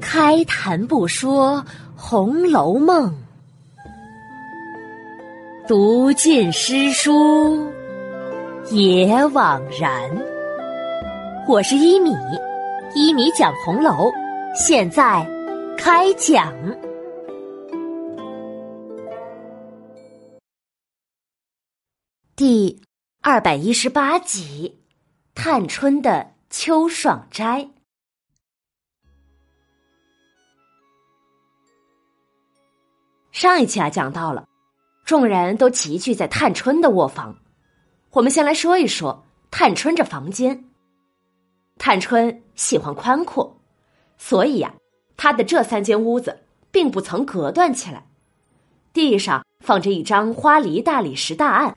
开谈不说《红楼梦》，读尽诗书也枉然。我是一米，一米讲红楼，现在开讲。第二百一十八集，探春的秋爽斋。上一期啊，讲到了，众人都集聚在探春的卧房。我们先来说一说探春这房间。探春喜欢宽阔，所以呀，她的这三间屋子并不曾隔断起来。地上放着一张花梨大理石大案，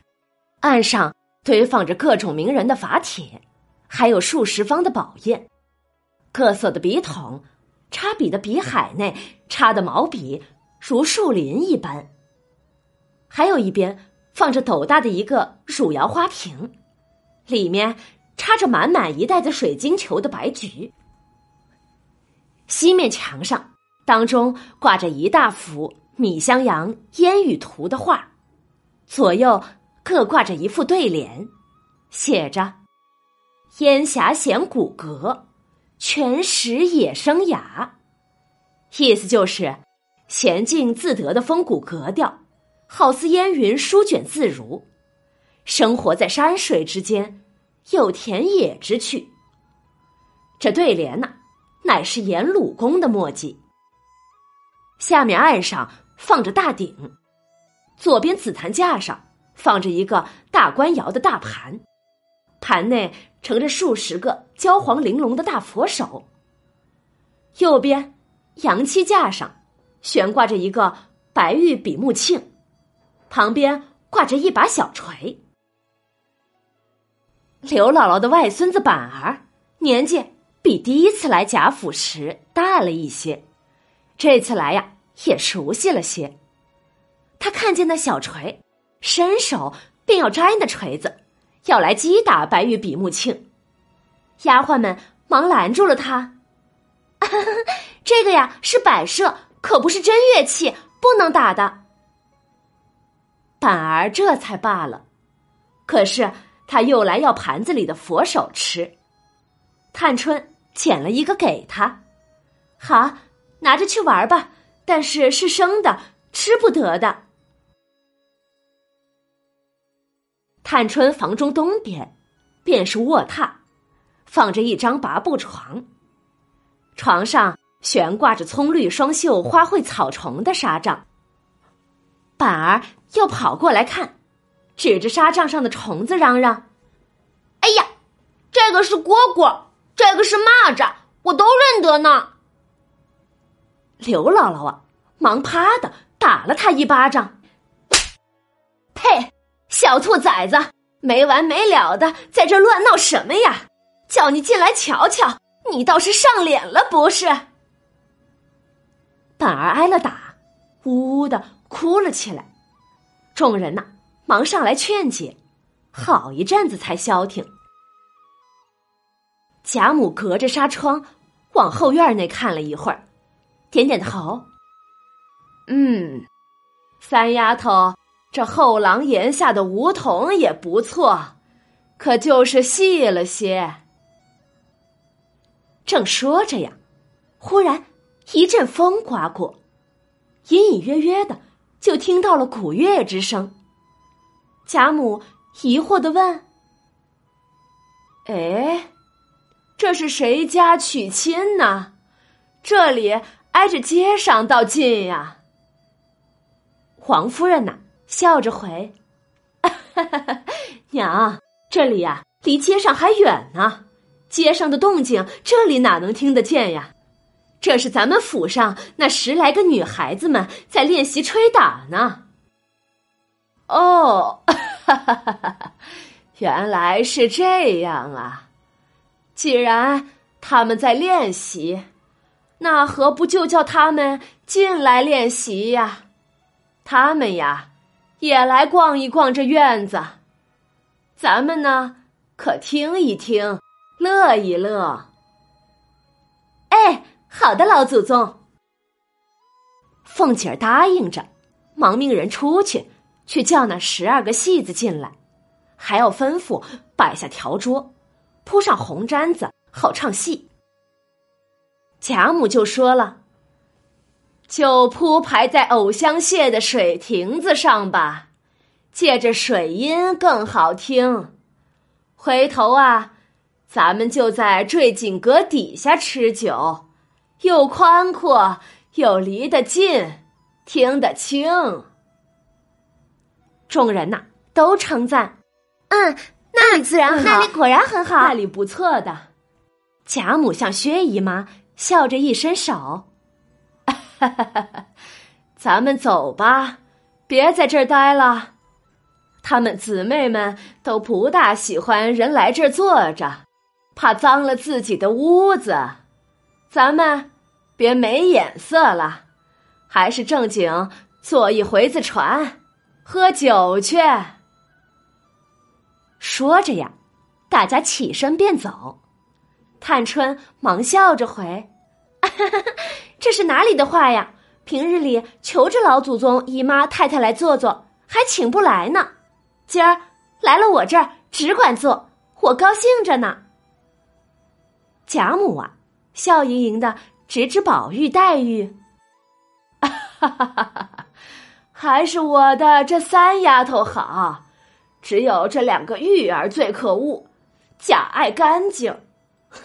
案上堆放着各种名人的法帖，还有数十方的宝砚，各色的笔筒，插笔的笔海内插的毛笔。如树林一般，还有一边放着斗大的一个汝窑花瓶，里面插着满满一袋子水晶球的白菊。西面墙上，当中挂着一大幅米襄阳烟雨图的画，左右各挂着一副对联，写着“烟霞显骨骼，泉石野生雅”，意思就是。娴静自得的风骨格调，好似烟云舒卷自如；生活在山水之间，有田野之趣。这对联呢，乃是颜鲁公的墨迹。下面案上放着大鼎，左边紫檀架上放着一个大官窑的大盘，盘内盛着数十个焦黄玲珑的大佛手。右边阳漆架上。悬挂着一个白玉比目磬，旁边挂着一把小锤。刘姥姥的外孙子板儿年纪比第一次来贾府时大了一些，这次来呀也熟悉了些。他看见那小锤，伸手便要摘那锤子，要来击打白玉比目磬。丫鬟们忙拦住了他：“ 这个呀是摆设。”可不是真乐器，不能打的。板儿这才罢了，可是他又来要盘子里的佛手吃。探春捡了一个给他，好，拿着去玩吧。但是是生的，吃不得的。探春房中东边，便是卧榻，放着一张拔布床，床上。悬挂着葱绿双绣花卉草虫的纱帐，板儿又跑过来看，指着纱帐上的虫子嚷嚷：“哎呀，这个是蝈蝈，这个是蚂蚱，我都认得呢。”刘姥姥啊，忙啪的打了他一巴掌：“呸！小兔崽子，没完没了的在这乱闹什么呀？叫你进来瞧瞧，你倒是上脸了不是？”反而挨了打，呜呜的哭了起来。众人呐，忙上来劝解，好一阵子才消停。贾母隔着纱窗往后院内看了一会儿，点点头：“嗯，三丫头，这后廊檐下的梧桐也不错，可就是细了些。”正说着呀，忽然。一阵风刮过，隐隐约约的就听到了鼓乐之声。贾母疑惑的问：“哎，这是谁家娶亲呢？这里挨着街上倒近呀。”黄夫人呐，笑着回：“娘，这里呀离街上还远呢，街上的动静这里哪能听得见呀？”这是咱们府上那十来个女孩子们在练习吹打呢。哦，哈哈哈哈原来是这样啊！既然他们在练习，那何不就叫他们进来练习呀？他们呀，也来逛一逛这院子，咱们呢，可听一听，乐一乐。哎好的，老祖宗。凤姐儿答应着，忙命人出去，去叫那十二个戏子进来，还要吩咐摆下条桌，铺上红毡子，好唱戏。贾母就说了：“就铺排在藕香榭的水亭子上吧，借着水音更好听。回头啊，咱们就在坠锦阁底下吃酒，又宽阔。”又离得近，听得清。众人呐都称赞：“嗯，那里自然好，那里果然很好，那里不错的。”贾母向薛姨妈笑着一伸手：“ 咱们走吧，别在这儿待了。他们姊妹们都不大喜欢人来这儿坐着，怕脏了自己的屋子。咱们。”别没眼色了，还是正经坐一回子船，喝酒去。说着呀，大家起身便走。探春忙笑着回：“ 这是哪里的话呀？平日里求着老祖宗、姨妈、太太来坐坐，还请不来呢。今儿来了我这儿，只管坐，我高兴着呢。”贾母啊，笑盈盈的。指指宝玉、黛玉，哈哈哈哈哈！还是我的这三丫头好，只有这两个玉儿最可恶，假爱干净。哼！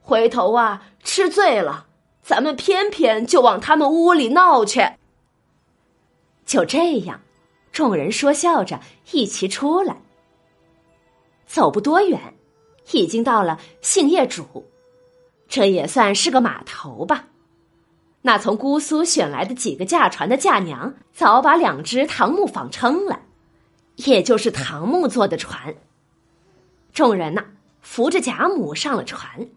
回头啊，吃醉了，咱们偏偏就往他们屋里闹去。就这样，众人说笑着一齐出来，走不多远，已经到了杏叶渚。这也算是个码头吧。那从姑苏选来的几个驾船的嫁娘，早把两只唐木纺撑了，也就是唐木做的船。众人呐，扶着贾母上了船。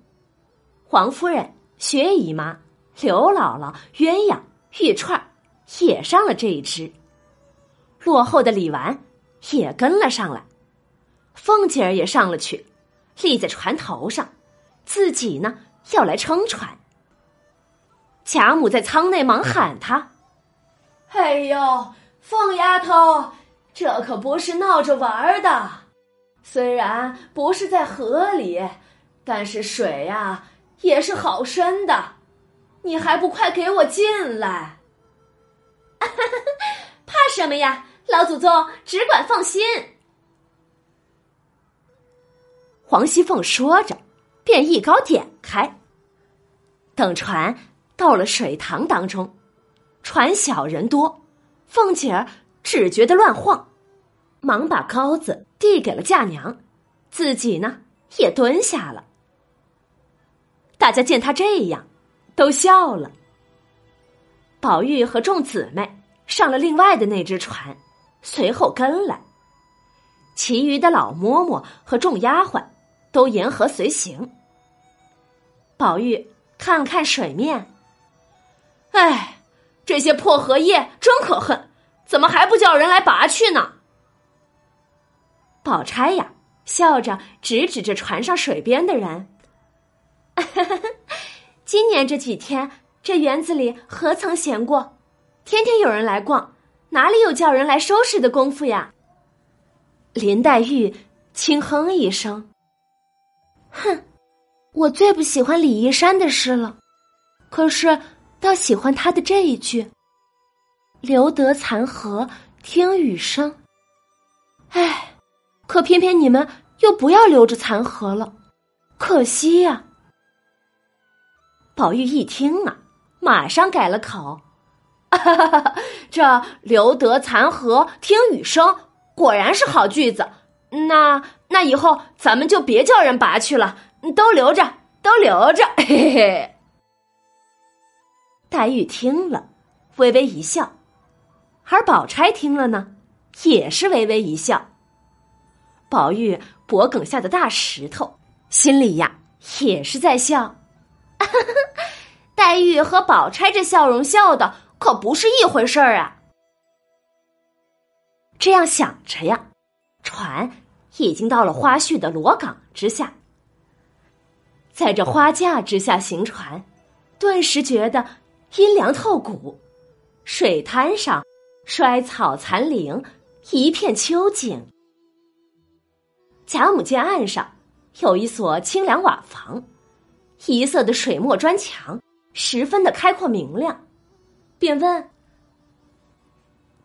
黄夫人、薛姨妈、刘姥姥、鸳鸯、玉串也上了这一只。落后的李纨也跟了上来，凤姐儿也上了去，立在船头上，自己呢。要来撑船，贾母在舱内忙喊他：“哎呦，凤丫头，这可不是闹着玩的。虽然不是在河里，但是水呀也是好深的，你还不快给我进来？怕什么呀？老祖宗只管放心。”黄熙凤说着。便一篙点开，等船到了水塘当中，船小人多，凤姐儿只觉得乱晃，忙把篙子递给了嫁娘，自己呢也蹲下了。大家见她这样，都笑了。宝玉和众姊妹上了另外的那只船，随后跟来，其余的老嬷嬷和众丫鬟都沿河随行。宝玉看了看水面，哎，这些破荷叶真可恨，怎么还不叫人来拔去呢？宝钗呀，笑着指指着船上水边的人，今年这几天，这园子里何曾闲过？天天有人来逛，哪里有叫人来收拾的功夫呀？林黛玉轻哼一声，哼。我最不喜欢李义山的诗了，可是倒喜欢他的这一句：“留得残荷听雨声。”哎，可偏偏你们又不要留着残荷了，可惜呀。宝玉一听啊，马上改了口：“ 这留得残荷听雨声，果然是好句子。那那以后咱们就别叫人拔去了。”都留着，都留着。嘿嘿。黛玉听了，微微一笑；而宝钗听了呢，也是微微一笑。宝玉脖梗下的大石头，心里呀也是在笑。黛玉和宝钗这笑容笑的可不是一回事儿啊！这样想着呀，船已经到了花絮的罗岗之下。在这花架之下行船，顿时觉得阴凉透骨。水滩上，衰草残林，一片秋景。贾母见岸上有一所清凉瓦房，一色的水墨砖墙，十分的开阔明亮，便问：“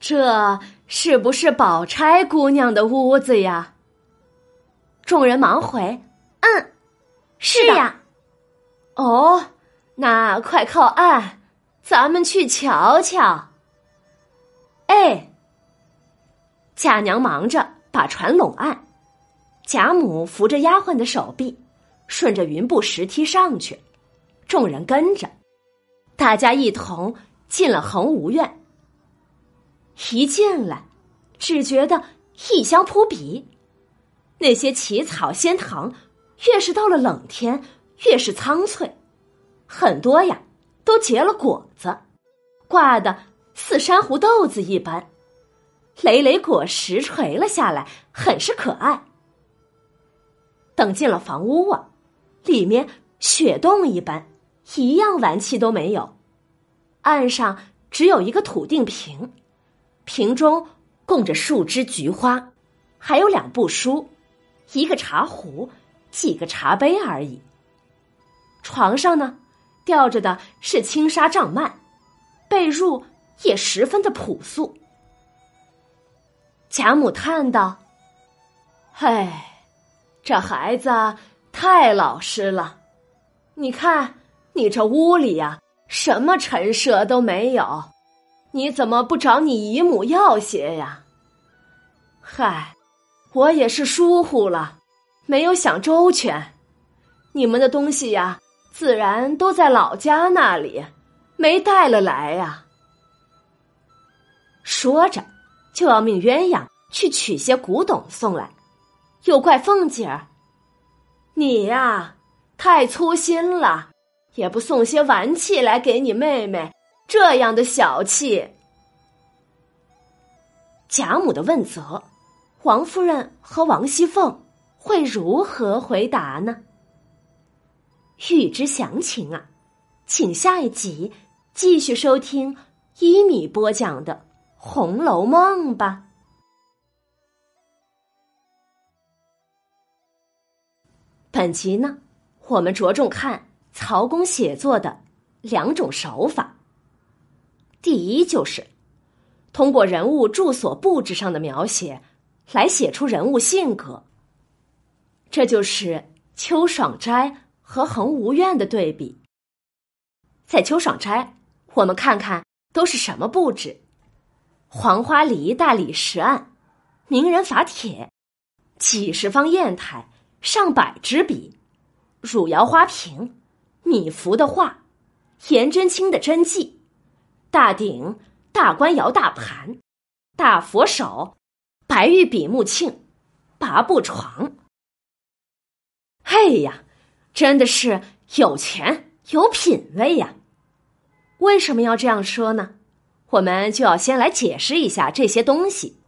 这是不是宝钗姑娘的屋子呀？”众人忙回：“嗯，是呀。”哦，那快靠岸，咱们去瞧瞧。哎，贾娘忙着把船拢岸。贾母扶着丫鬟的手臂，顺着云步石梯上去，众人跟着，大家一同进了恒芜院。一进来，只觉得异香扑鼻，那些奇草仙藤，越是到了冷天，越是苍翠，很多呀都结了果子，挂的似珊瑚豆子一般，累累果实垂了下来，很是可爱。等进了房屋啊，里面雪洞一般，一样玩器都没有。岸上只有一个土定瓶，瓶中供着数枝菊花，还有两部书，一个茶壶，几个茶杯而已。床上呢，吊着的是轻纱帐幔，被褥也十分的朴素。贾母叹道：“唉。”这孩子太老实了，你看你这屋里呀，什么陈设都没有，你怎么不找你姨母要些呀？嗨，我也是疏忽了，没有想周全。你们的东西呀，自然都在老家那里，没带了来呀。说着，就要命鸳鸯去取些古董送来。又怪凤姐儿，你呀太粗心了，也不送些玩器来给你妹妹，这样的小气。贾母的问责，王夫人和王熙凤会如何回答呢？欲知详情啊，请下一集继续收听一米播讲的《红楼梦》吧。本集呢，我们着重看曹公写作的两种手法。第一就是通过人物住所布置上的描写来写出人物性格。这就是秋爽斋和恒芜院的对比。在秋爽斋，我们看看都是什么布置：黄花梨大理石案、名人法帖、几十方砚台。上百支笔，汝窑花瓶，米芾的画，颜真卿的真迹，大鼎、大官窑大盘，大佛手，白玉比目磬，八步床。哎呀，真的是有钱有品位呀！为什么要这样说呢？我们就要先来解释一下这些东西。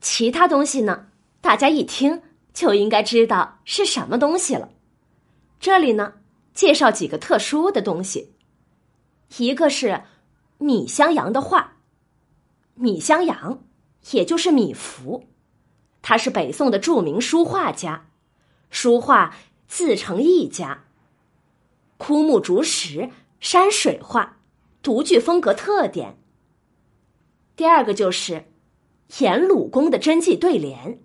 其他东西呢，大家一听。就应该知道是什么东西了。这里呢，介绍几个特殊的东西。一个是米襄阳的画，米襄阳也就是米芾，他是北宋的著名书画家，书画自成一家。枯木竹石山水画，独具风格特点。第二个就是颜鲁公的真迹对联。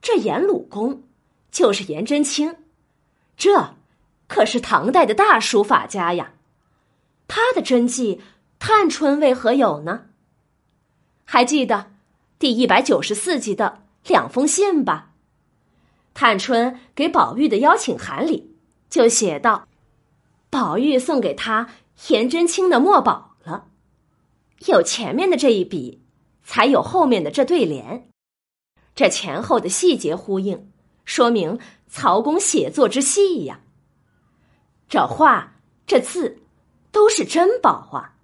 这颜鲁公就是颜真卿，这可是唐代的大书法家呀。他的真迹，探春为何有呢？还记得第一百九十四集的两封信吧？探春给宝玉的邀请函里就写道：“宝玉送给他颜真卿的墨宝了。”有前面的这一笔，才有后面的这对联。这前后的细节呼应，说明曹公写作之细呀。这画这字都是珍宝啊。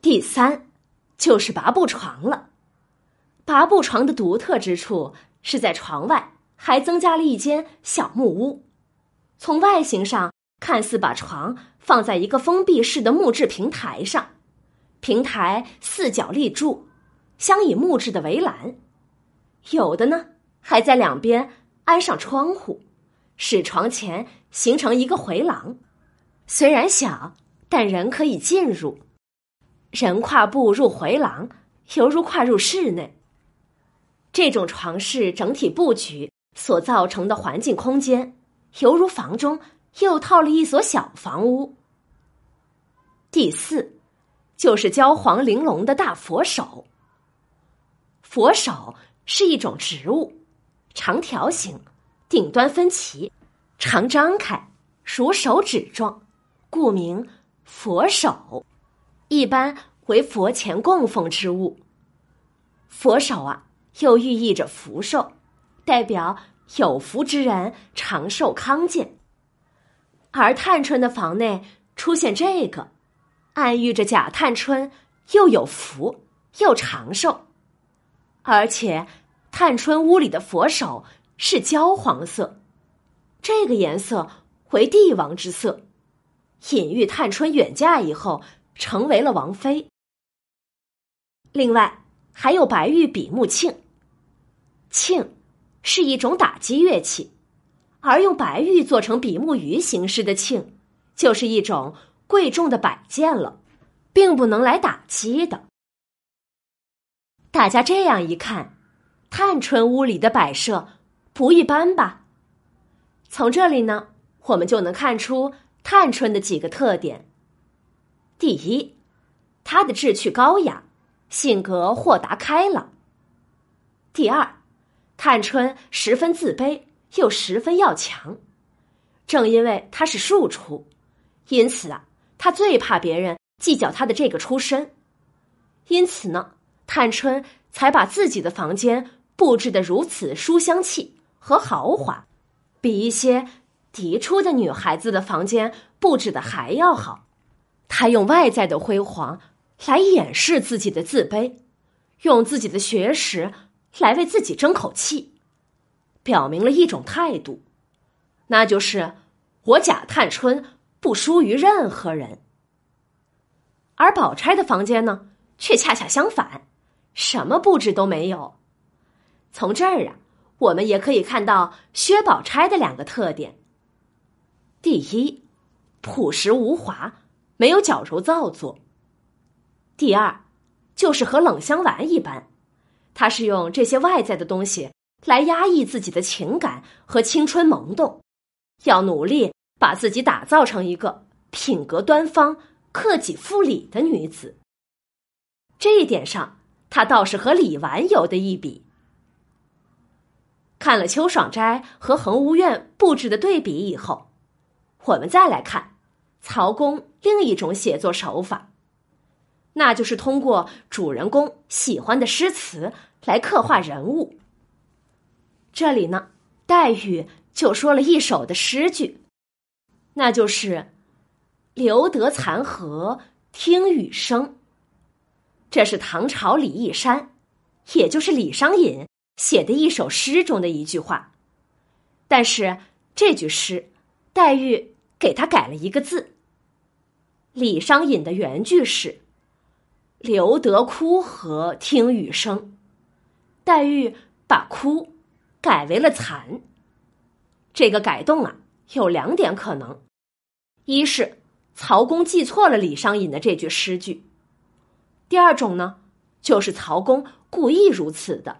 第三就是拔步床了。拔步床的独特之处是在床外还增加了一间小木屋，从外形上看似把床放在一个封闭式的木质平台上，平台四角立柱，镶以木质的围栏，有的呢还在两边安上窗户，使床前形成一个回廊。虽然小，但人可以进入。人跨步入回廊，犹如跨入室内。这种床式整体布局所造成的环境空间，犹如房中又套了一所小房屋。第四，就是焦黄玲珑的大佛手。佛手是一种植物，长条形，顶端分歧，常张开，如手指状，故名佛手。一般为佛前供奉之物。佛手啊。又寓意着福寿，代表有福之人长寿康健。而探春的房内出现这个，暗喻着贾探春又有福又长寿。而且，探春屋里的佛手是焦黄色，这个颜色为帝王之色，隐喻探春远嫁以后成为了王妃。另外，还有白玉比目磬。磬是一种打击乐器，而用白玉做成比目鱼形式的磬，就是一种贵重的摆件了，并不能来打击的。大家这样一看，探春屋里的摆设不一般吧？从这里呢，我们就能看出探春的几个特点。第一，她的志趣高雅，性格豁达开朗。第二。探春十分自卑，又十分要强。正因为她是庶出，因此啊，她最怕别人计较她的这个出身。因此呢，探春才把自己的房间布置的如此书香气和豪华，比一些嫡出的女孩子的房间布置的还要好。她用外在的辉煌来掩饰自己的自卑，用自己的学识。来为自己争口气，表明了一种态度，那就是我贾探春不输于任何人。而宝钗的房间呢，却恰恰相反，什么布置都没有。从这儿啊，我们也可以看到薛宝钗的两个特点：第一，朴实无华，没有矫揉造作；第二，就是和冷香丸一般。他是用这些外在的东西来压抑自己的情感和青春萌动，要努力把自己打造成一个品格端方、克己复礼的女子。这一点上，他倒是和李纨有的一比。看了秋爽斋和恒芜苑布置的对比以后，我们再来看曹公另一种写作手法。那就是通过主人公喜欢的诗词来刻画人物。这里呢，黛玉就说了一首的诗句，那就是“留得残荷听雨声”。这是唐朝李义山，也就是李商隐写的一首诗中的一句话。但是这句诗，黛玉给他改了一个字。李商隐的原句是。留得枯荷听雨声，黛玉把枯改为了残。这个改动啊，有两点可能：一是曹公记错了李商隐的这句诗句；第二种呢，就是曹公故意如此的。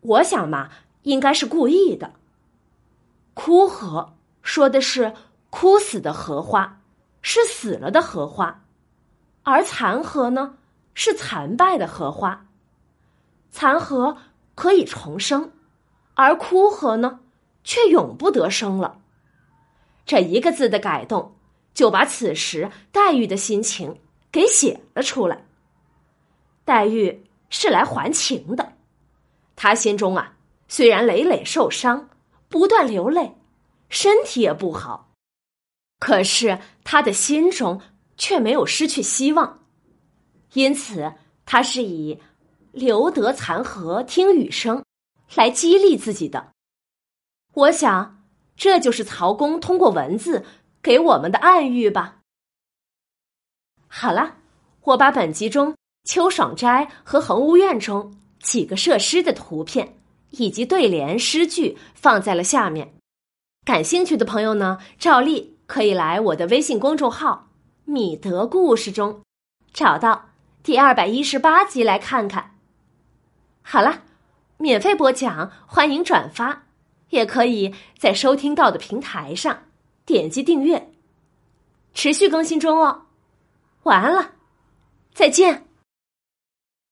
我想嘛，应该是故意的。枯荷说的是枯死的荷花，是死了的荷花。而残荷呢，是残败的荷花。残荷可以重生，而枯荷呢，却永不得生了。这一个字的改动，就把此时黛玉的心情给写了出来。黛玉是来还情的，她心中啊，虽然累累受伤，不断流泪，身体也不好，可是她的心中。却没有失去希望，因此他是以“留得残荷听雨声”来激励自己的。我想，这就是曹公通过文字给我们的暗喻吧。好了，我把本集中秋爽斋和恒屋院中几个设施的图片以及对联诗句放在了下面。感兴趣的朋友呢，照例可以来我的微信公众号“米德故事”中找到第二百一十八集来看看。好了，免费播讲，欢迎转发，也可以在收听到的平台上点击订阅。持续更新中哦。晚安了，再见。